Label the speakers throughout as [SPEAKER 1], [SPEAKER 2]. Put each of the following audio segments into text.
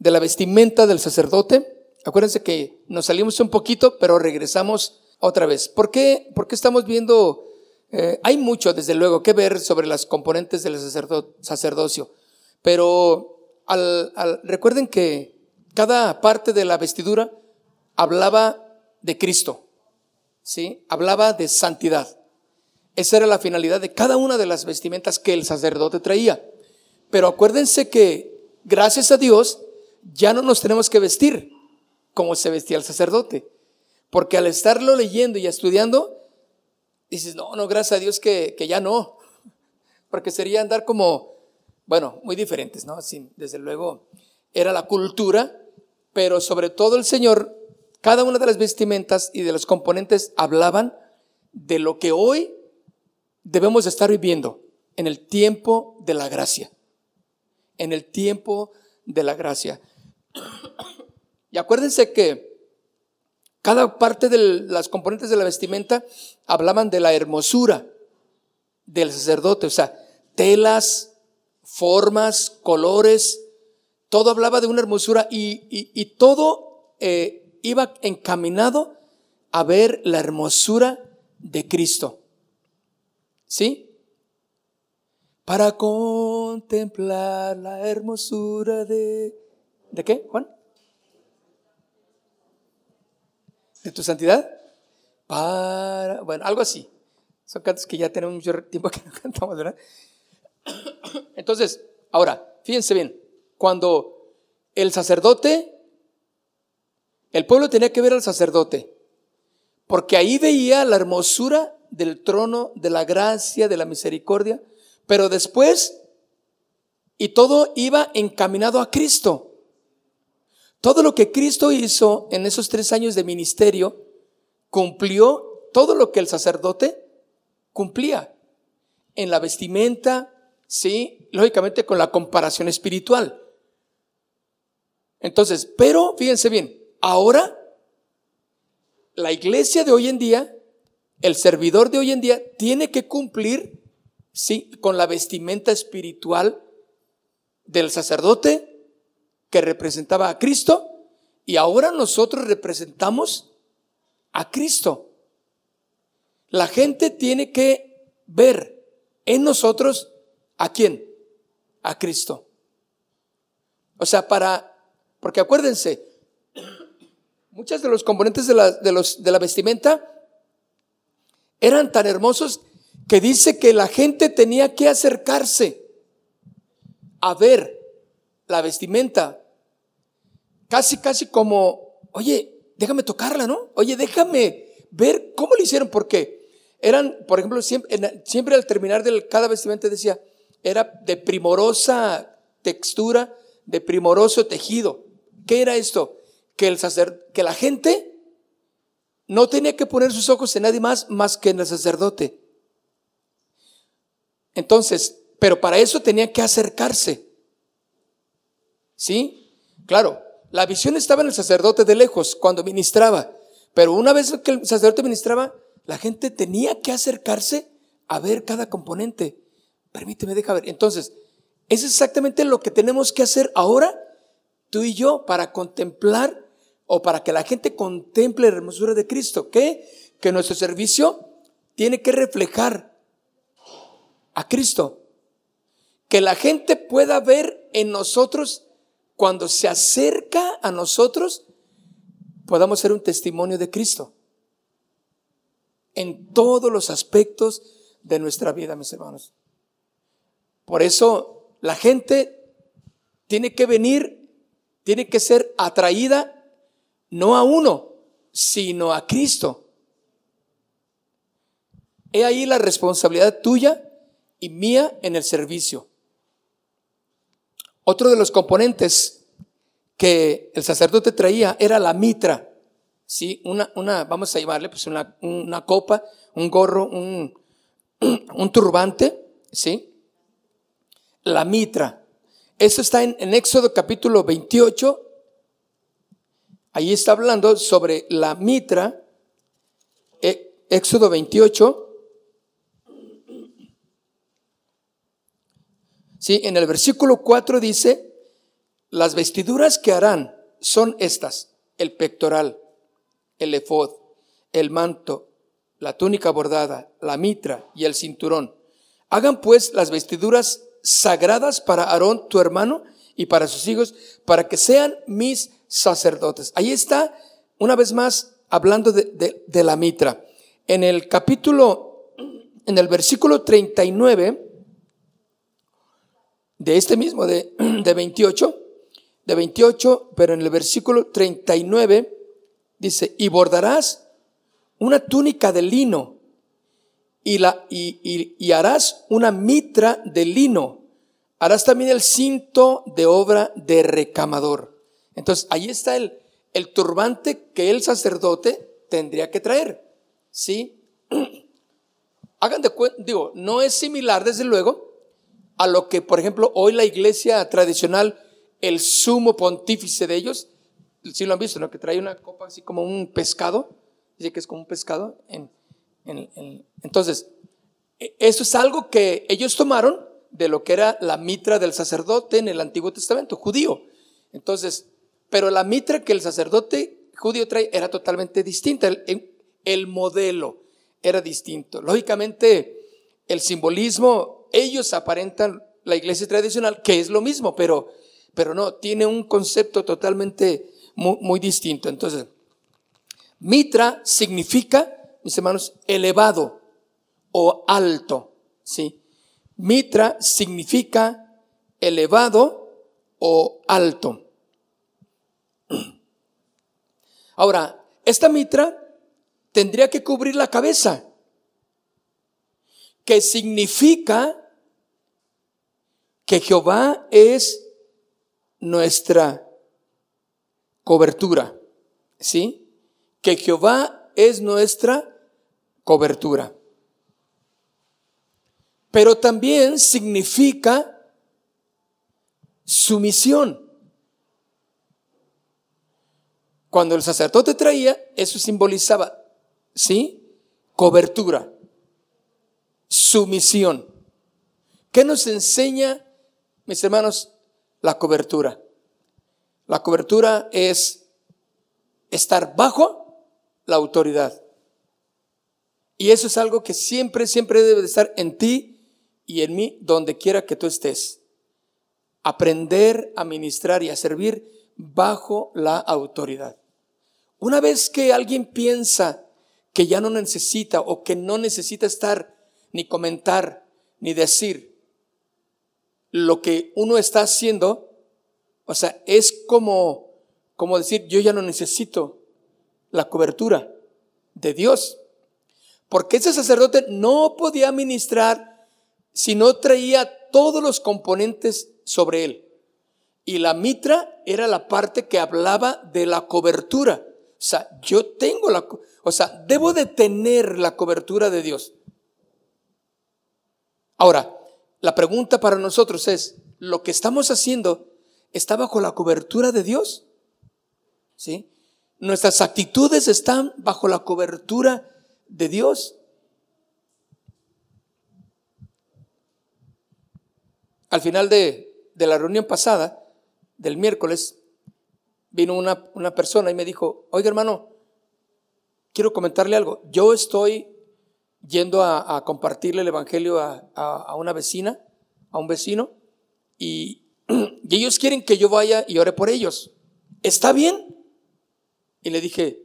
[SPEAKER 1] de la vestimenta del sacerdote. Acuérdense que nos salimos un poquito, pero regresamos otra vez. ¿Por qué, por qué estamos viendo? Eh, hay mucho, desde luego, que ver sobre las componentes del sacerdocio, pero al, al, recuerden que cada parte de la vestidura hablaba de Cristo, ¿sí? Hablaba de santidad. Esa era la finalidad de cada una de las vestimentas que el sacerdote traía. Pero acuérdense que, gracias a Dios, ya no nos tenemos que vestir como se vestía el sacerdote. Porque al estarlo leyendo y estudiando, dices, no, no, gracias a Dios que, que ya no. Porque sería andar como, bueno, muy diferentes, ¿no? Sin, desde luego, era la cultura, pero sobre todo el Señor, cada una de las vestimentas y de los componentes hablaban de lo que hoy debemos estar viviendo en el tiempo de la gracia. En el tiempo de la gracia. Y acuérdense que cada parte de las componentes de la vestimenta hablaban de la hermosura del sacerdote, o sea, telas, formas, colores, todo hablaba de una hermosura y, todo eh, iba encaminado a ver la hermosura de Cristo. ¿Sí? Para contemplar la hermosura de... ¿De qué, Juan? ¿De tu santidad? Para... Bueno, algo así. Son cantos que ya tenemos mucho tiempo que no cantamos, ¿verdad? Entonces, ahora, fíjense bien, cuando el sacerdote, el pueblo tenía que ver al sacerdote, porque ahí veía la hermosura del trono, de la gracia, de la misericordia, pero después, y todo iba encaminado a Cristo. Todo lo que Cristo hizo en esos tres años de ministerio, cumplió todo lo que el sacerdote cumplía. En la vestimenta, sí, lógicamente con la comparación espiritual. Entonces, pero fíjense bien, ahora la iglesia de hoy en día el servidor de hoy en día tiene que cumplir, sí, con la vestimenta espiritual del sacerdote que representaba a Cristo y ahora nosotros representamos a Cristo. La gente tiene que ver en nosotros a quién? A Cristo. O sea, para, porque acuérdense, muchas de los componentes de la, de la vestimenta eran tan hermosos que dice que la gente tenía que acercarse a ver la vestimenta. Casi, casi como, oye, déjame tocarla, ¿no? Oye, déjame ver cómo lo hicieron, porque eran, por ejemplo, siempre, siempre al terminar de cada vestimenta decía, era de primorosa textura, de primoroso tejido. ¿Qué era esto? Que el sacer, que la gente no tenía que poner sus ojos en nadie más más que en el sacerdote. Entonces, pero para eso tenía que acercarse. ¿Sí? Claro, la visión estaba en el sacerdote de lejos cuando ministraba, pero una vez que el sacerdote ministraba, la gente tenía que acercarse a ver cada componente. Permíteme, deja ver. Entonces, es exactamente lo que tenemos que hacer ahora, tú y yo, para contemplar o para que la gente contemple la hermosura de Cristo. ¿Qué? Que nuestro servicio tiene que reflejar a Cristo. Que la gente pueda ver en nosotros, cuando se acerca a nosotros, podamos ser un testimonio de Cristo. En todos los aspectos de nuestra vida, mis hermanos. Por eso la gente tiene que venir, tiene que ser atraída no a uno, sino a Cristo. He ahí la responsabilidad tuya y mía en el servicio. Otro de los componentes que el sacerdote traía era la mitra, ¿sí? Una, una vamos a llamarle pues una, una copa, un gorro, un, un turbante, ¿sí? La mitra. Eso está en, en Éxodo capítulo 28. Ahí está hablando sobre la mitra. E, Éxodo 28. Sí, en el versículo 4 dice, las vestiduras que harán son estas, el pectoral, el efod, el manto, la túnica bordada, la mitra y el cinturón. Hagan pues las vestiduras sagradas para Aarón, tu hermano, y para sus hijos, para que sean mis sacerdotes. Ahí está, una vez más, hablando de, de la mitra. En el capítulo, en el versículo 39 de este mismo, de, de 28, de 28, pero en el versículo 39 dice, y bordarás una túnica de lino y, la, y, y, harás una mitra de lino. Harás también el cinto de obra de recamador. Entonces, ahí está el, el turbante que el sacerdote tendría que traer. ¿Sí? Hagan de cuenta, digo, no es similar, desde luego, a lo que, por ejemplo, hoy la iglesia tradicional, el sumo pontífice de ellos, si lo han visto, ¿no? Que trae una copa así como un pescado dice que es como un pescado. En, entonces, e, eso es algo que ellos tomaron de lo que era la mitra del sacerdote en el Antiguo Testamento judío. Entonces, pero la mitra que el sacerdote judío trae era totalmente distinta. El, el modelo era distinto. Lógicamente, el simbolismo, ellos aparentan la iglesia tradicional, que es lo mismo, pero, pero no, tiene un concepto totalmente muy, muy distinto. Entonces, Mitra significa, mis hermanos, elevado o alto, ¿sí? Mitra significa elevado o alto. Ahora, esta mitra tendría que cubrir la cabeza, que significa que Jehová es nuestra cobertura, ¿sí? que Jehová es nuestra cobertura. Pero también significa sumisión. Cuando el sacerdote traía, eso simbolizaba, ¿sí? Cobertura, sumisión. ¿Qué nos enseña, mis hermanos, la cobertura? La cobertura es estar bajo la autoridad. Y eso es algo que siempre, siempre debe de estar en ti y en mí, donde quiera que tú estés. Aprender a ministrar y a servir bajo la autoridad. Una vez que alguien piensa que ya no necesita o que no necesita estar ni comentar ni decir lo que uno está haciendo, o sea, es como, como decir, yo ya no necesito la cobertura de Dios. Porque ese sacerdote no podía ministrar si no traía todos los componentes sobre él. Y la mitra era la parte que hablaba de la cobertura. O sea, yo tengo la, o sea, debo de tener la cobertura de Dios. Ahora, la pregunta para nosotros es, ¿lo que estamos haciendo está bajo la cobertura de Dios? ¿Sí? Nuestras actitudes están bajo la cobertura de Dios. Al final de, la reunión pasada, del miércoles, vino una, una, persona y me dijo, oiga hermano, quiero comentarle algo. Yo estoy yendo a, compartirle el Evangelio a, una vecina, a un vecino, y, y ellos quieren que yo vaya y ore por ellos. ¿Está bien? Y le dije,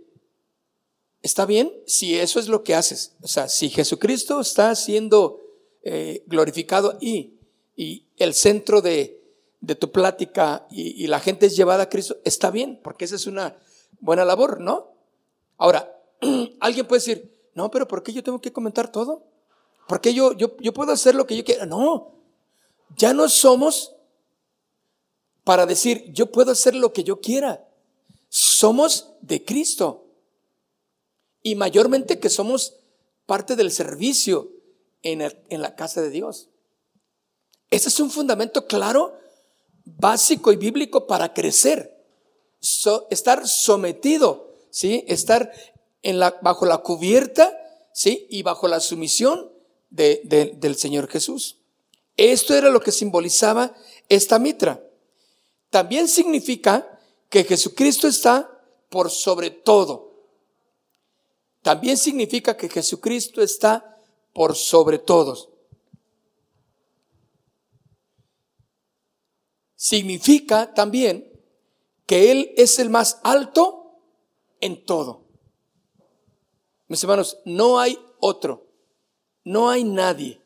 [SPEAKER 1] ¿está bien si eso es lo que haces? O sea, si Jesucristo está siendo eh, glorificado y, y el centro de, de tu plática y, y, la gente es llevada a Cristo, está bien, porque esa es una buena labor, ¿no? Ahora, alguien puede decir, no, pero ¿por qué yo tengo que comentar todo? ¿Por qué yo, yo, yo puedo hacer lo que yo quiera? No, ya no somos para decir, yo puedo hacer lo que yo quiera. Somos de Cristo. Y mayormente que somos parte del servicio en, en la casa de Dios. Ese es un fundamento claro, básico y bíblico para crecer. estar sometido, ¿sí? Estar bajo la cubierta, ¿sí? Y bajo la sumisión del Señor Jesús. Esto era lo que simbolizaba esta mitra. También significa que Jesucristo está por sobre todo. También significa que Jesucristo está por sobre todos. Significa también que Él es el más alto en todo. Mis hermanos, no hay otro, no hay nadie,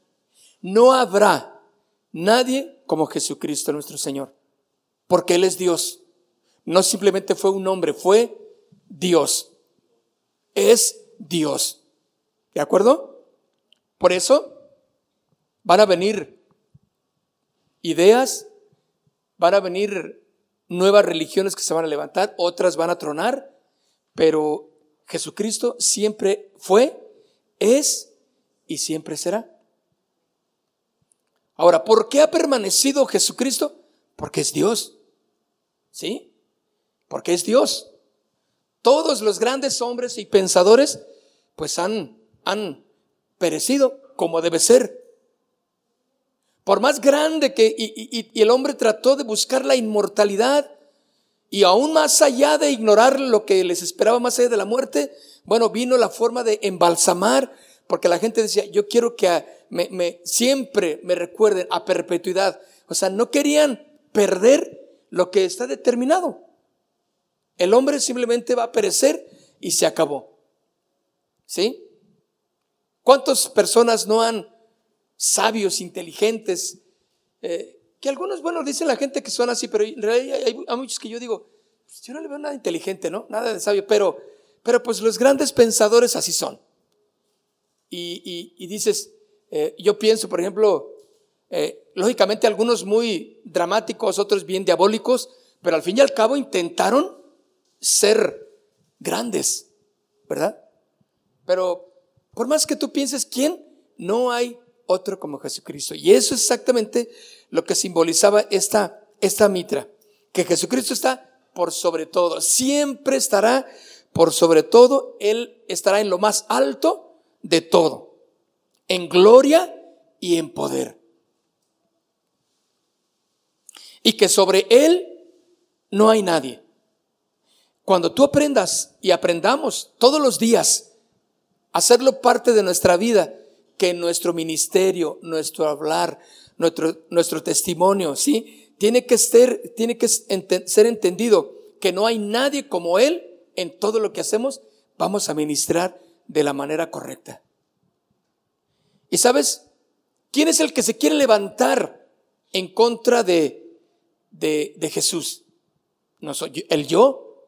[SPEAKER 1] no habrá nadie como Jesucristo nuestro Señor, porque Él es Dios. No simplemente fue un hombre, fue Dios. Es Dios. ¿De acuerdo? Por eso van a venir ideas, van a venir nuevas religiones que se van a levantar, otras van a tronar, pero Jesucristo siempre fue, es y siempre será. Ahora, ¿por qué ha permanecido Jesucristo? Porque es Dios. ¿Sí? Porque es Dios. Todos los grandes hombres y pensadores, pues han, han perecido como debe ser. Por más grande que y, y el hombre trató de buscar la inmortalidad, y aún más allá de ignorar lo que les esperaba más allá de la muerte, bueno, vino la forma de embalsamar, porque la gente decía, yo quiero que me, siempre me recuerden a perpetuidad. O sea, no querían perder lo que está determinado. El hombre simplemente va a perecer y se acabó. ¿Sí? ¿Cuántas personas no han sabios, inteligentes, eh, que algunos, bueno, dicen la gente que son así, pero en realidad hay, muchos que yo digo, pues yo no le veo nada inteligente, ¿no? Nada de sabio, pero, pero pues los grandes pensadores así son. Y, dices, eh, yo pienso, por ejemplo, eh, lógicamente algunos muy dramáticos, otros bien diabólicos, pero al fin y al cabo intentaron ser grandes, ¿verdad? Pero por más que tú pienses quién, no hay otro como Jesucristo. Y eso es exactamente lo que simbolizaba esta, esta mitra, que Jesucristo está por sobre todo, siempre estará por sobre todo, Él estará en lo más alto de todo, en gloria y en poder. Y que sobre Él no hay nadie. Cuando tú aprendas y aprendamos todos los días hacerlo parte de nuestra vida, que nuestro ministerio, nuestro hablar, nuestro, nuestro testimonio, ¿sí? Tiene que, ser, tiene que ser entendido que no hay nadie como Él en todo lo que hacemos, vamos a ministrar de la manera correcta. ¿Y sabes? ¿Quién es el que se quiere levantar en contra de, de, de Jesús? No soy el yo.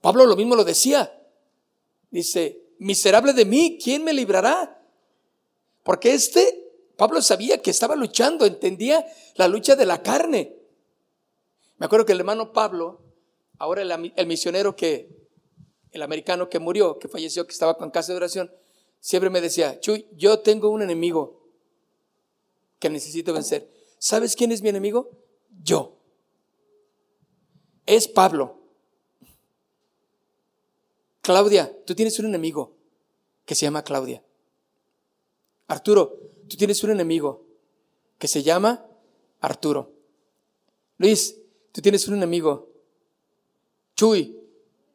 [SPEAKER 1] Pablo lo mismo lo decía. Dice, miserable de mí, ¿quién me librará? Porque este, Pablo sabía que estaba luchando, entendía la lucha de la carne. Me acuerdo que el hermano Pablo, ahora el, misionero que, el americano que murió, que falleció, que estaba con casa de oración, siempre me decía, Chuy, yo tengo un enemigo que necesito vencer. ¿Sabes quién es mi enemigo? Yo. Es Pablo. Claudia, tú tienes un enemigo que se llama Claudia. Arturo, tú tienes un enemigo que se llama Arturo. Luis, tú tienes un enemigo. Chuy,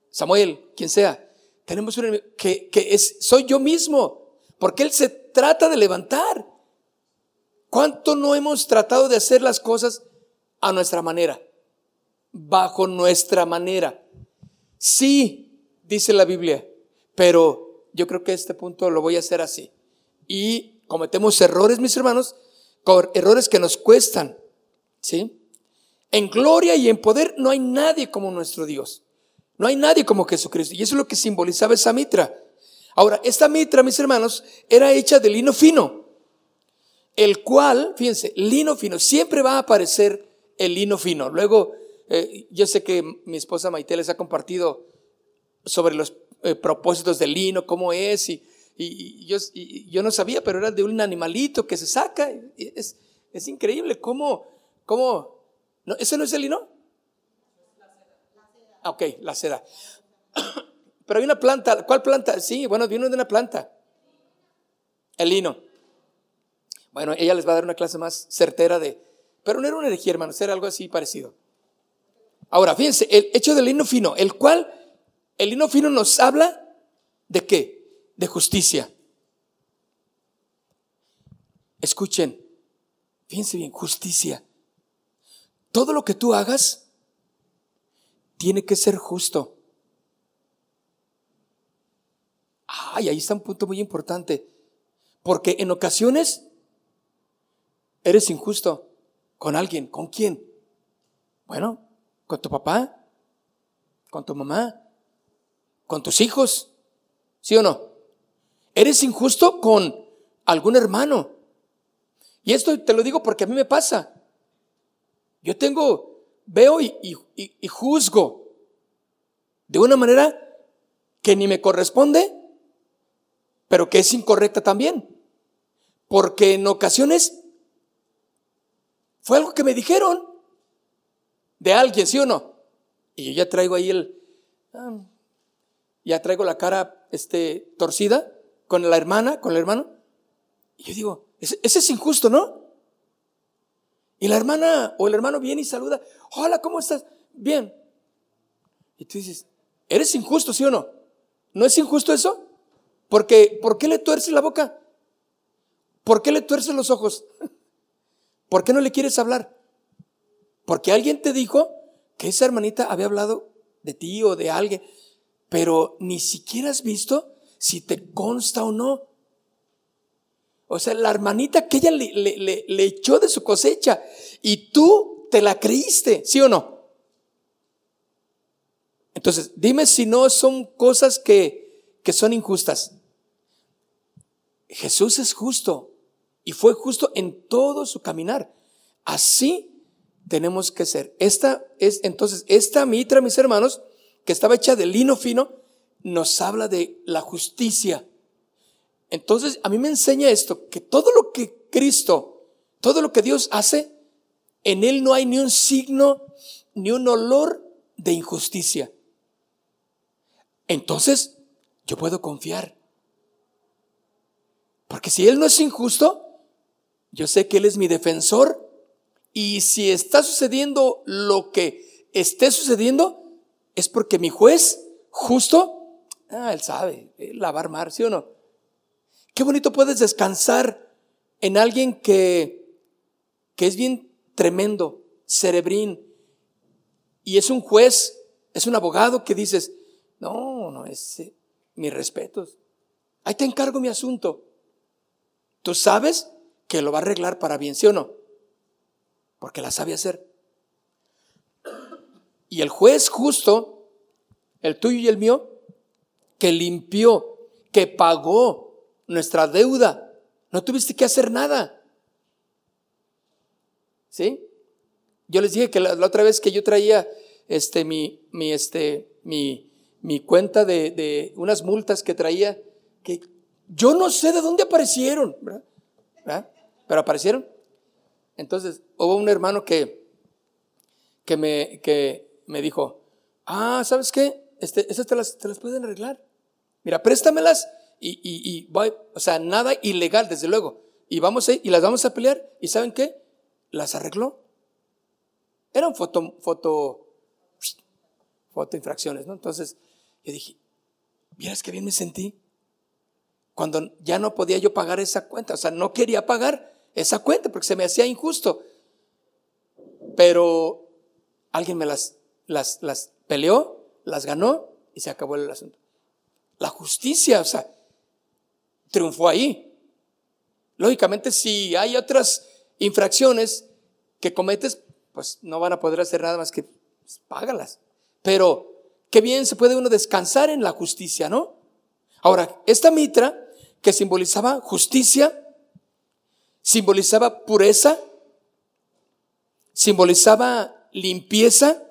[SPEAKER 1] Samuel, quien sea. Tenemos un enemigo que, que es, soy yo mismo, porque él se trata de levantar. ¿Cuánto no hemos tratado de hacer las cosas a nuestra manera? Bajo nuestra manera. Sí, dice la Biblia, pero yo creo que este punto lo voy a hacer así. Y cometemos errores, mis hermanos, errores que nos cuestan, ¿sí? En gloria y en poder no hay nadie como nuestro Dios. No hay nadie como Jesucristo. Y eso es lo que simbolizaba esa mitra. Ahora, esta mitra, mis hermanos, era hecha de lino fino. el cual, fíjense, lino fino, siempre va a aparecer el lino fino. Luego, eh, yo sé que mi esposa Maite les ha compartido sobre los eh, propósitos del lino, cómo es, y, yo, yo, no sabía, pero era de un animalito que se saca. Es, es increíble cómo, cómo, ¿no? ¿eso no es el lino? Ah, ok, la seda. Pero hay una planta, ¿cuál planta? Sí, bueno, viene de una planta. El lino. Bueno, ella les va a dar una clase más certera de, pero no era una herejía, hermanos, era algo así parecido. Ahora, fíjense, el hecho del lino fino, el cual, el lino fino nos habla de qué? De justicia. Escuchen, fíjense bien, justicia. Todo lo que tú hagas tiene que ser justo. Ay, ahí está un punto muy importante. Porque en ocasiones eres injusto con alguien. ¿Con quién? Bueno, con tu papá, con tu mamá, con tus hijos. ¿Sí o no? Eres injusto con algún hermano. Y esto te lo digo porque a mí me pasa. Yo tengo, veo y, y juzgo de una manera que ni me corresponde, pero que es incorrecta también. Porque en ocasiones fue algo que me dijeron de alguien, ¿sí o no? Y yo ya traigo ahí el, ah, ya traigo la cara este, torcida con la hermana, con el hermano. Y yo digo, ese, es injusto, ¿no? Y la hermana o el hermano viene y saluda, hola, ¿cómo estás? Bien. Y tú dices, ¿eres injusto, sí o no? ¿No es injusto eso? Porque, ¿por qué le tuerce la boca? ¿Por qué le tuerce los ojos? ¿Por qué no le quieres hablar? Porque alguien te dijo que esa hermanita había hablado de ti o de alguien, pero ni siquiera has visto si te consta o no. O sea, la hermanita que ella le, echó de su cosecha y tú te la creíste, ¿sí o no? Entonces, dime si no son cosas que, que son injustas. Jesús es justo. Y fue justo en todo su caminar. Así tenemos que ser. Esta es, entonces, esta mitra, mis hermanos, que estaba hecha de lino fino, nos habla de la justicia. Entonces, a mí me enseña esto, que todo lo que Cristo, todo lo que Dios hace, en Él no hay ni un signo, ni un olor de injusticia. Entonces, yo puedo confiar. Porque si Él no es injusto, yo sé que Él es mi defensor y si está sucediendo lo que esté sucediendo, es porque mi juez justo, ah, Él sabe, Él la va a armar, ¿sí o no? Qué bonito puedes descansar en alguien que, que es bien tremendo, cerebrín, y es un juez, es un abogado que dices, no, no, es eh, mis respetos. Ahí te encargo mi asunto. ¿Tú sabes? que lo va a arreglar para bien, ¿sí o no? Porque la sabe hacer. Y el juez justo, el tuyo y el mío, que limpió, que pagó nuestra deuda, no tuviste que hacer nada. ¿Sí? Yo les dije que la, otra vez que yo traía este, mi, mi, este, mi, mi cuenta de, de, unas multas que traía, que yo no sé de dónde aparecieron, ¿verdad? ¿verdad? pero aparecieron. Entonces hubo un hermano que, que, me, que me dijo, ah, ¿sabes qué? Este, esas te las, te las pueden arreglar. Mira, préstamelas y, y, voy, o sea, nada ilegal, desde luego. Y vamos a, y las vamos a pelear. ¿Y saben qué? Las arregló. Eran foto, foto, foto infracciones, ¿no? Entonces yo dije, miras qué bien me sentí cuando ya no podía yo pagar esa cuenta, o sea, no quería pagar esa cuenta porque se me hacía injusto. Pero alguien me las, las, las peleó, las ganó y se acabó el asunto. La justicia, o sea, triunfó ahí. Lógicamente, si hay otras infracciones que cometes, pues no van a poder hacer nada más que pues. Pero qué bien se puede uno descansar en la justicia, ¿no? Ahora, esta mitra que simbolizaba justicia, simbolizaba pureza, simbolizaba limpieza,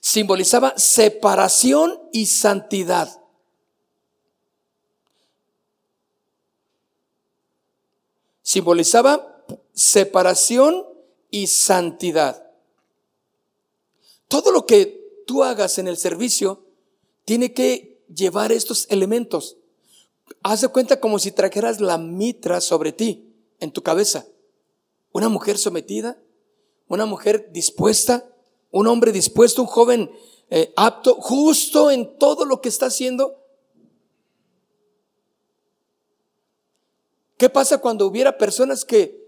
[SPEAKER 1] simbolizaba separación y santidad. Simbolizaba separación y santidad. Todo lo que tú hagas en el servicio tiene que llevar estos elementos. Haz de cuenta como si trajeras la mitra sobre ti, en tu cabeza. Una mujer sometida, una mujer dispuesta, un hombre dispuesto, un joven eh, apto, justo en todo lo que está haciendo. ¿Qué pasa cuando hubiera personas que,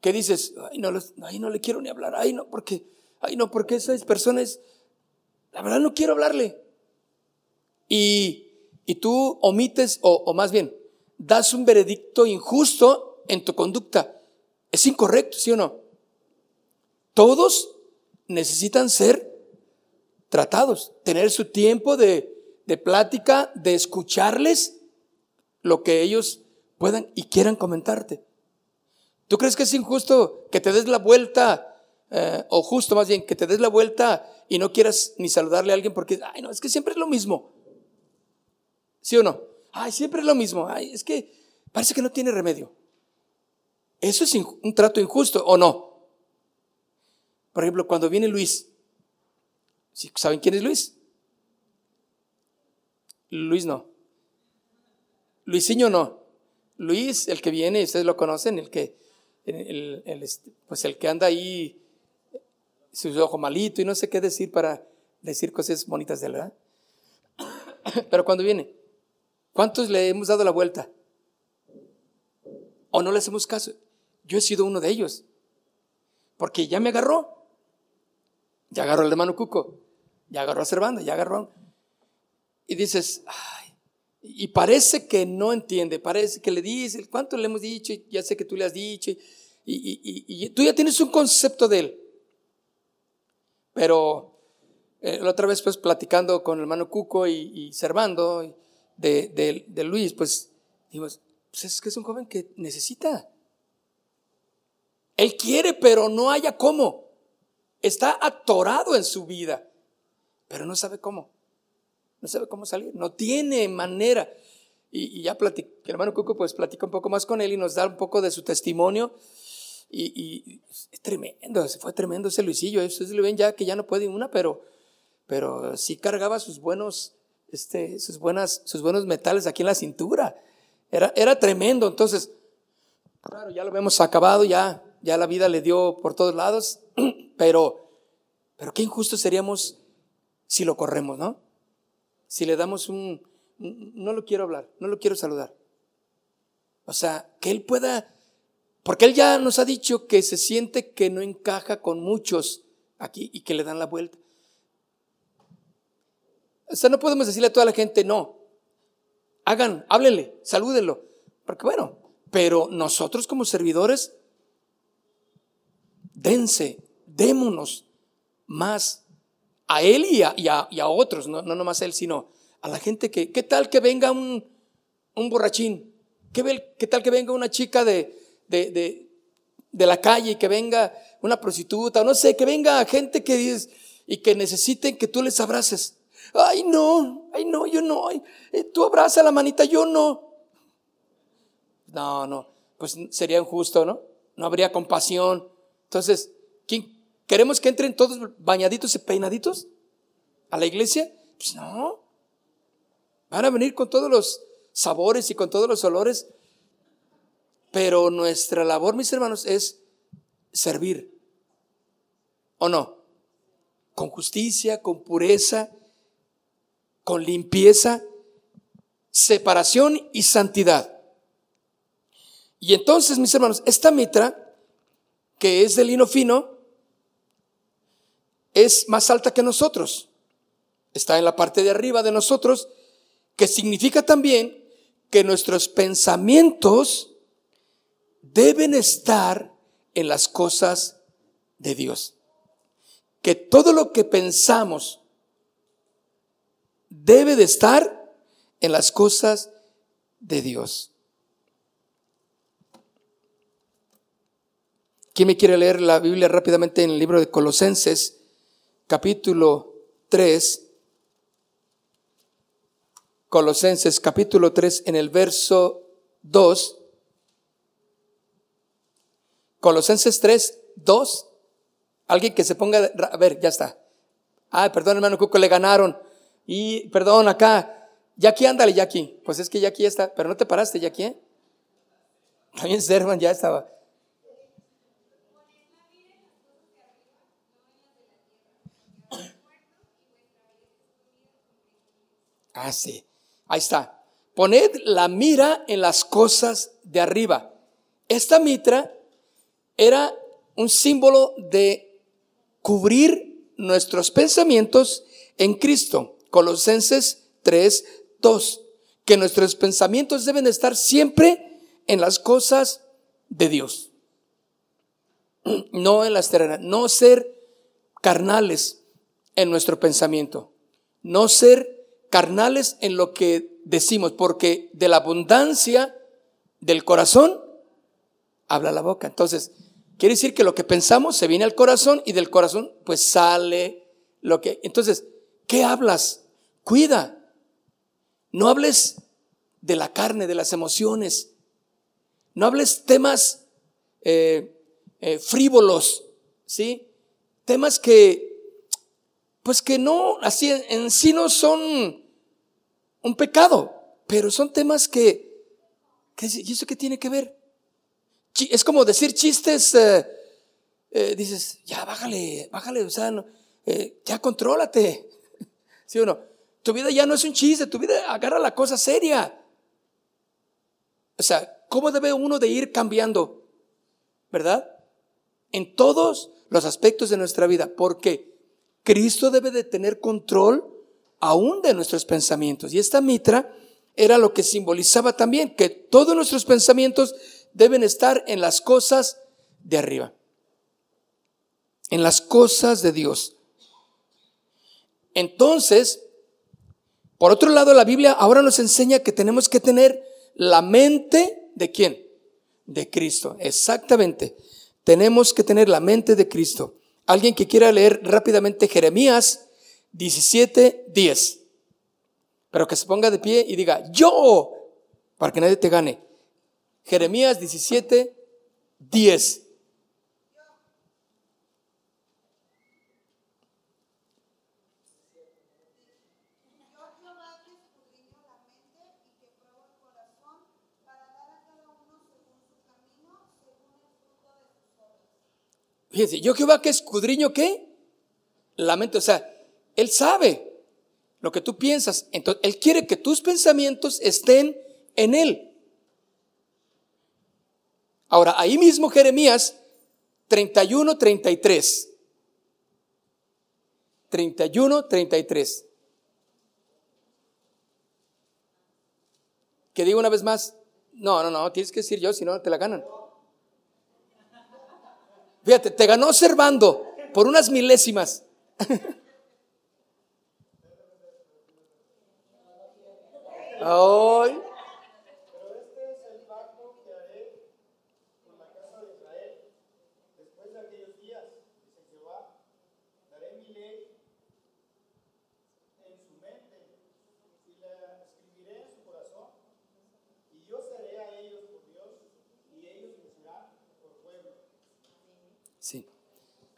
[SPEAKER 1] que dices, ay no, ay, no le quiero ni hablar, ay no, porque, ay no, porque esas personas, la verdad no quiero hablarle. Y y tú omites, o, más bien, das un veredicto injusto en tu conducta. Es incorrecto, ¿sí o no? Todos necesitan ser tratados, tener su tiempo de, de plática, de escucharles lo que ellos puedan y quieran comentarte. ¿Tú crees que es injusto que te des la vuelta, eh, o justo más bien, que te des la vuelta y no quieras ni saludarle a alguien porque, ay, no, es que siempre es lo mismo? ¿Sí o no? Ay, siempre es lo mismo. Ay, es que parece que no tiene remedio. Eso es un trato injusto o no. Por ejemplo, cuando viene Luis, ¿saben quién es Luis? Luis no. Luisinho no. Luis, el que viene, ustedes lo conocen, el que, el, este, pues el que anda ahí, su ojo malito y no sé qué decir para decir cosas bonitas de él, ¿verdad? Pero cuando viene, ¿Cuántos le hemos dado la vuelta? ¿O no le hacemos caso? Yo he sido uno de ellos. Porque ya me agarró. Ya agarró al hermano Cuco. Ya agarró a Servando. Ya agarró. Y dices, ay, y parece que no entiende. Parece que le dice, ¿cuánto le hemos dicho? Ya sé que tú le has dicho. Y, tú ya tienes un concepto de él. Pero eh, la otra vez, pues, platicando con el hermano Cuco y, Servando de, Luis, pues, pues es que es un joven que necesita. Él quiere, pero no haya cómo. Está atorado en su vida, pero no sabe cómo. No sabe cómo salir, no tiene manera. Y, ya platicé, el hermano Cuco pues platica un poco más con él y nos da un poco de su testimonio. Y, es tremendo, fue tremendo ese Luisillo. Ustedes le ven ya que ya no puede una, pero, pero sí cargaba sus buenos este, sus, buenas, sus buenos metales aquí en la cintura. Era, era tremendo. Entonces, claro, ya lo hemos acabado, ya, ya la vida le dio por todos lados, pero, pero qué injusto seríamos si lo corremos, ¿no? Si le damos un, no lo quiero hablar, no lo quiero saludar. O sea, que él pueda, porque él ya nos ha dicho que se siente que no encaja con muchos aquí y que le dan la vuelta. O sea, no podemos decirle a toda la gente, no, hagan, háblenle, salúdenlo. Porque bueno, pero nosotros como servidores, dense, démonos más a él y a, a, otros, no, no nomás a él, sino a la gente que, ¿qué tal que venga un, un borrachín? ¿Qué, ¿Qué, tal que venga una chica de, de, de, la calle y que venga una prostituta, no sé, que venga gente que y que necesiten que tú les abraces? Ay, no, ay, no, yo no. Eh, tú abraza la manita, yo no. No, no, pues sería injusto, ¿no? No habría compasión. Entonces, ¿quién, ¿queremos que entren todos bañaditos y peinaditos a la iglesia? Pues no. Van a venir con todos los sabores y con todos los olores. Pero nuestra labor, mis hermanos, es servir. ¿O no? Con justicia, con pureza, con limpieza, separación y santidad. Y entonces, mis hermanos, esta mitra, que es de lino fino, es más alta que nosotros. Está en la parte de arriba de nosotros, que significa también que nuestros pensamientos deben estar en las cosas de Dios. Que todo lo que pensamos debe de estar en las cosas de Dios. ¿Quién me quiere leer la Biblia rápidamente en el libro de Colosenses, capítulo 3? Colosenses, capítulo 3, en el verso 2. Colosenses 3, 2. Alguien que se ponga, a ver, ya está. Ay, perdón, hermano Cuco, le ganaron. Y perdón, acá. Jackie, ándale, Jackie. Pues es que Jackie ya está. Pero no te paraste, Jackie, ¿eh? También Servan ya estaba. Ah. Ahí está. Poned la mira en las cosas de arriba. Esta mitra era un símbolo de cubrir nuestros pensamientos en Cristo. Colosenses 3, 2. Que nuestros pensamientos deben estar siempre en las cosas de Dios. No en las terrenas. No ser carnales en nuestro pensamiento. No ser carnales en lo que decimos, porque de la abundancia del corazón habla la boca. Entonces, quiere decir que lo que pensamos se viene al corazón y del corazón pues sale lo que... Entonces, ¿qué hablas? Cuida. No hables de la carne, de las emociones. No hables temas eh, eh, frívolos, ¿sí? Temas que pues que no, así en, sí no son un pecado, pero son temas que, ¿y eso qué tiene que ver? Es como decir chistes, eh, eh, dices, ya bájale, bájale, o sea, eh, ya contrólate, ¿sí o no? Tu vida ya no es un chiste, tu vida agarra la cosa seria. O sea, ¿cómo debe uno de ir cambiando? ¿Verdad? En todos los aspectos de nuestra vida, porque Cristo debe de tener control aún de nuestros pensamientos. Y esta mitra era lo que simbolizaba también, que todos nuestros pensamientos deben estar en las cosas de arriba, en las cosas de Dios. Entonces, por otro lado, la Biblia ahora nos enseña que tenemos que tener la mente de quién? De Cristo. Exactamente. Tenemos que tener la mente de Cristo. Alguien que quiera leer rápidamente Jeremías 17, 10. Pero que se ponga de pie y diga, yo, para que nadie te gane. Jeremías 17, 10. Fíjense, yo Jehová que escudriño qué? La mente, o sea, Él sabe lo que tú piensas. Entonces, Él quiere que tus pensamientos estén en Él. Ahora, ahí mismo Jeremías 31, 33. 31, 33. Que digo una vez más, no, no, no, tienes que decir yo, si no te la ganan. Fíjate, te ganó observando por unas milésimas. Ay.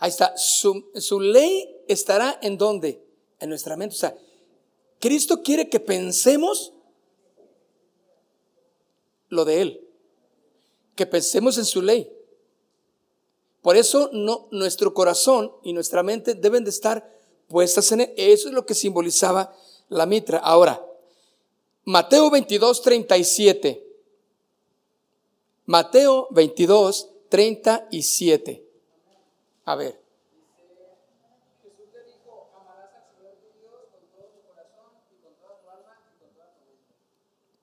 [SPEAKER 1] Ahí está, su, ley estará en dónde? En nuestra mente. O sea, Cristo quiere que pensemos lo de Él, que pensemos en su ley. Por eso nuestro corazón y nuestra mente deben de estar puestas en Él. Eso es lo que simbolizaba la mitra. Ahora, Mateo 22, 37. Mateo 22, 37. A ver.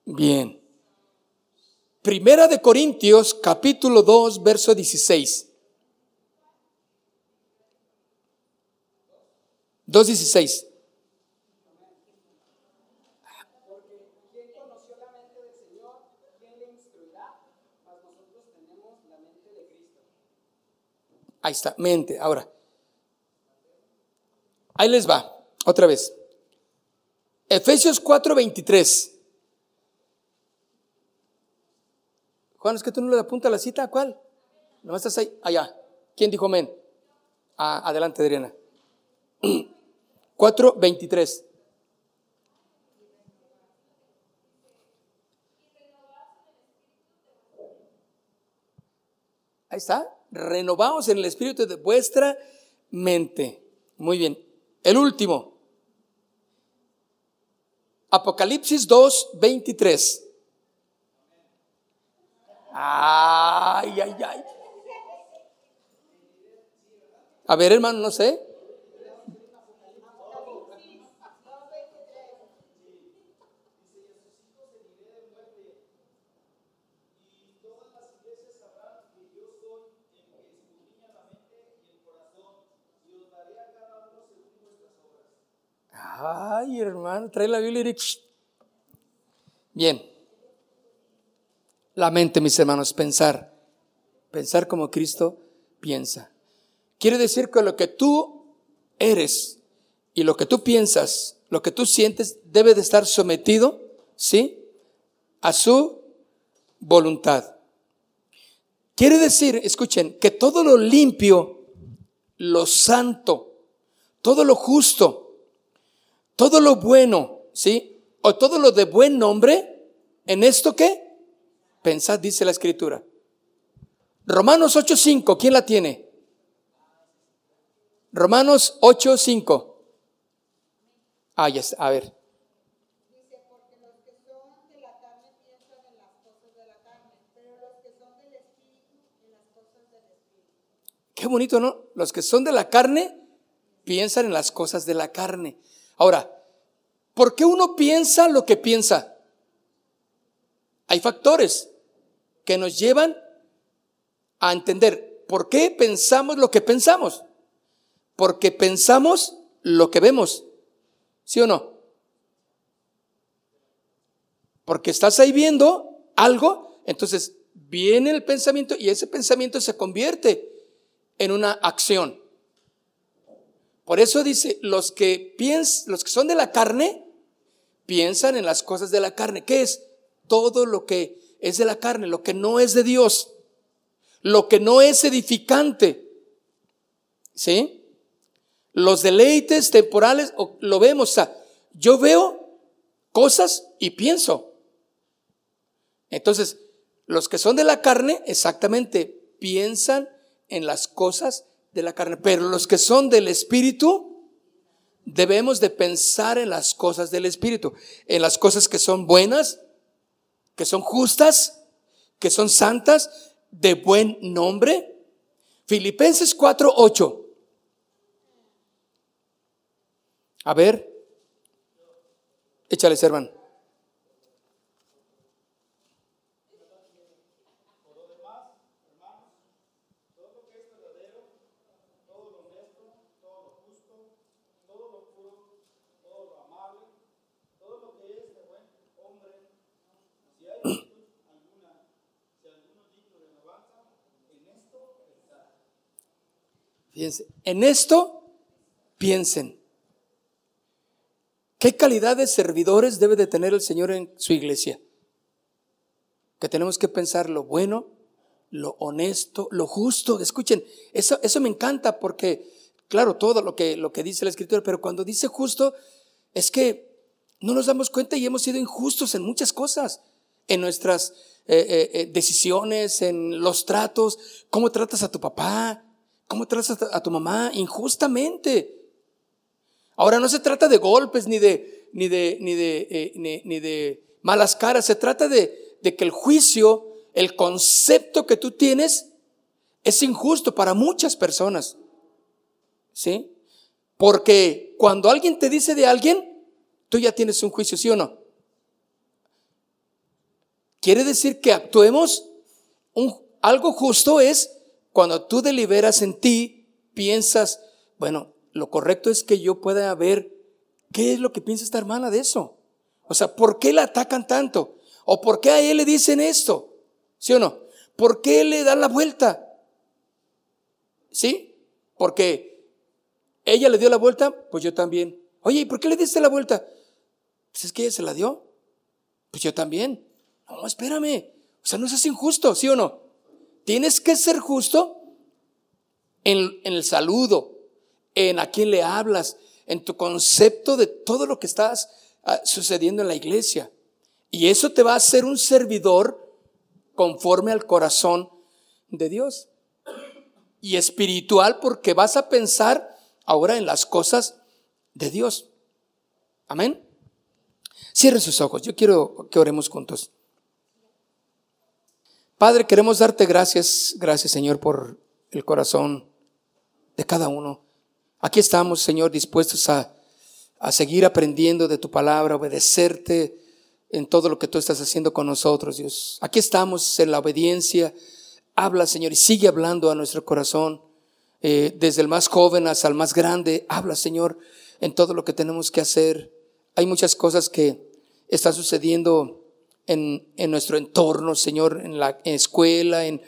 [SPEAKER 1] Bien. Primera de Corintios, capítulo 2, verso 16. 2.16. Ahí está, mente. Ahora, ahí les va, otra vez. Efesios 4:23. Juan, es que tú no le apuntas la cita, ¿a cuál? No estás ahí, allá. ¿Quién dijo amén? Ah, adelante, Adriana. 4:23. Ahí está. Renovaos en el espíritu de vuestra mente. Muy bien. El último. Apocalipsis 2, 23. Ay, ay, ay. A ver, hermano, no sé. Ay, hermano, trae la Biblia y Bien. La mente, mis hermanos, pensar. Pensar como Cristo piensa. Quiere decir que lo que tú eres y lo que tú piensas, lo que tú sientes, debe de estar sometido, ¿sí? A su voluntad. Quiere decir, escuchen, que todo lo limpio, lo santo, todo lo justo, todo lo bueno, ¿sí? O todo lo de buen nombre, ¿en esto qué? Pensad, dice la escritura. Romanos 8.5, ¿quién la tiene? Romanos 8.5. Ah, ya está, a ver. Qué bonito, ¿no? Los que son de la carne piensan en las cosas de la carne. Ahora, ¿por qué uno piensa lo que piensa? Hay factores que nos llevan a entender por qué pensamos lo que pensamos. Porque pensamos lo que vemos. ¿Sí o no? Porque estás ahí viendo algo, entonces viene el pensamiento y ese pensamiento se convierte en una acción. Por eso dice, los que piensan, los que son de la carne, piensan en las cosas de la carne. ¿Qué es? Todo lo que es de la carne, lo que no es de Dios, lo que no es edificante. ¿Sí? Los deleites temporales, lo vemos, o sea, yo veo cosas y pienso. Entonces, los que son de la carne, exactamente, piensan en las cosas la carne, pero los que son del Espíritu, debemos de pensar en las cosas del Espíritu, en las cosas que son buenas, que son justas, que son santas, de buen nombre. Filipenses 4, 8. A ver, échale, hermano. En esto piensen. ¿Qué calidad de servidores debe de tener el Señor en su iglesia? Que tenemos que pensar lo bueno, lo honesto, lo justo. Escuchen, eso, eso me encanta porque, claro, todo lo que, lo que dice la Escritura, pero cuando dice justo, es que no nos damos cuenta y hemos sido injustos en muchas cosas, en nuestras eh, eh, eh, decisiones, en los tratos, cómo tratas a tu papá, ¿Cómo tratas a tu mamá? Injustamente. Ahora no se trata de golpes ni de, ni de, ni de, eh, ni, de malas caras, se trata de, de que el juicio, el concepto que tú tienes es injusto para muchas personas. ¿Sí? Porque cuando alguien te dice de alguien, tú ya tienes un juicio, ¿sí o no? Quiere decir que actuemos, algo justo es cuando tú deliberas en ti, piensas, bueno, lo correcto es que yo pueda ver qué es lo que piensa esta hermana de eso. O sea, ¿por qué la atacan tanto? ¿O por qué a él le dicen esto? ¿Sí o no? ¿Por qué le dan la vuelta? ¿Sí? Porque ella le dio la vuelta, pues yo también. Oye, ¿y por qué le diste la vuelta? Pues es que ella se la dio. Pues yo también. No, espérame. O sea, no es injusto, ¿sí o no? Tienes que ser justo en, el saludo, en a quién le hablas, en tu concepto de todo lo que estás ah, sucediendo en la iglesia. Y eso te va a hacer un servidor conforme al corazón de Dios. Y espiritual porque vas a pensar ahora en las cosas de Dios. Amén. Cierre sus ojos. Yo quiero que oremos juntos. Padre, queremos darte gracias, gracias Señor por el corazón de cada uno. Aquí estamos, Señor, dispuestos a, a seguir aprendiendo de tu palabra, obedecerte en todo lo que tú estás haciendo con nosotros, Dios. Aquí estamos en la obediencia. Habla, Señor, y sigue hablando a nuestro corazón, eh, desde el más joven hasta el más grande. Habla, Señor, en todo lo que tenemos que hacer. Hay muchas cosas que están sucediendo en, en nuestro entorno, Señor, en la escuela, en,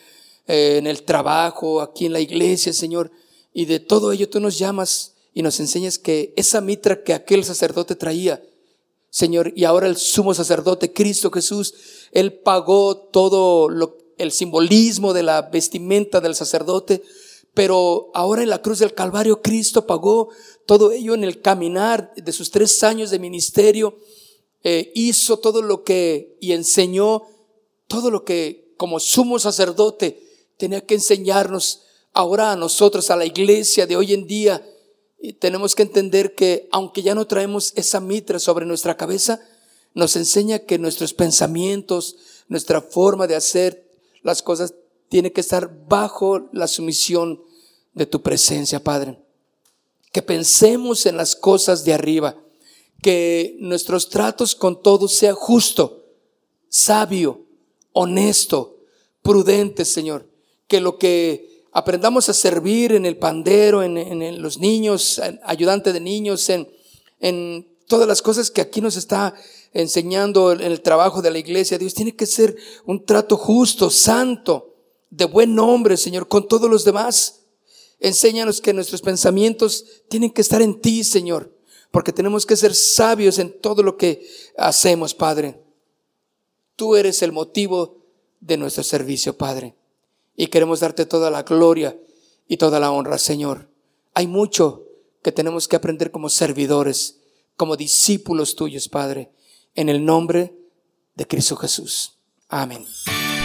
[SPEAKER 1] eh, en el trabajo, aquí en la iglesia, Señor. Y de todo ello tú nos llamas y nos enseñas que esa mitra que aquel sacerdote traía, Señor, y ahora el sumo sacerdote, Cristo Jesús, Él pagó todo lo, el simbolismo de la vestimenta del sacerdote, pero ahora en la cruz del Calvario Cristo pagó todo ello en el caminar de sus tres años de ministerio, eh, hizo todo lo que y enseñó todo lo que como sumo sacerdote tenía que enseñarnos ahora a nosotros, a la iglesia de hoy en día, y tenemos que entender que aunque ya no traemos esa mitra sobre nuestra cabeza, nos enseña que nuestros pensamientos, nuestra forma de hacer las cosas tiene que estar bajo la sumisión de tu presencia, Padre. Que pensemos en las cosas de arriba, que nuestros tratos con todos sea justo, sabio, honesto, prudente, Señor. Que lo que aprendamos a servir en el pandero, en, los niños, ayudante de niños, en, en todas las cosas que aquí nos está enseñando en el trabajo de la iglesia. Dios tiene que ser un trato justo, santo, de buen nombre, Señor, con todos los demás. Enséñanos que nuestros pensamientos tienen que estar en ti, Señor, porque tenemos que ser sabios en todo lo que hacemos, Padre. Tú eres el motivo de nuestro servicio, Padre y queremos darte toda la gloria y toda la honra, Señor. Hay mucho que tenemos que aprender como servidores, como discípulos tuyos, Padre, en el nombre de Cristo Jesús. Amén.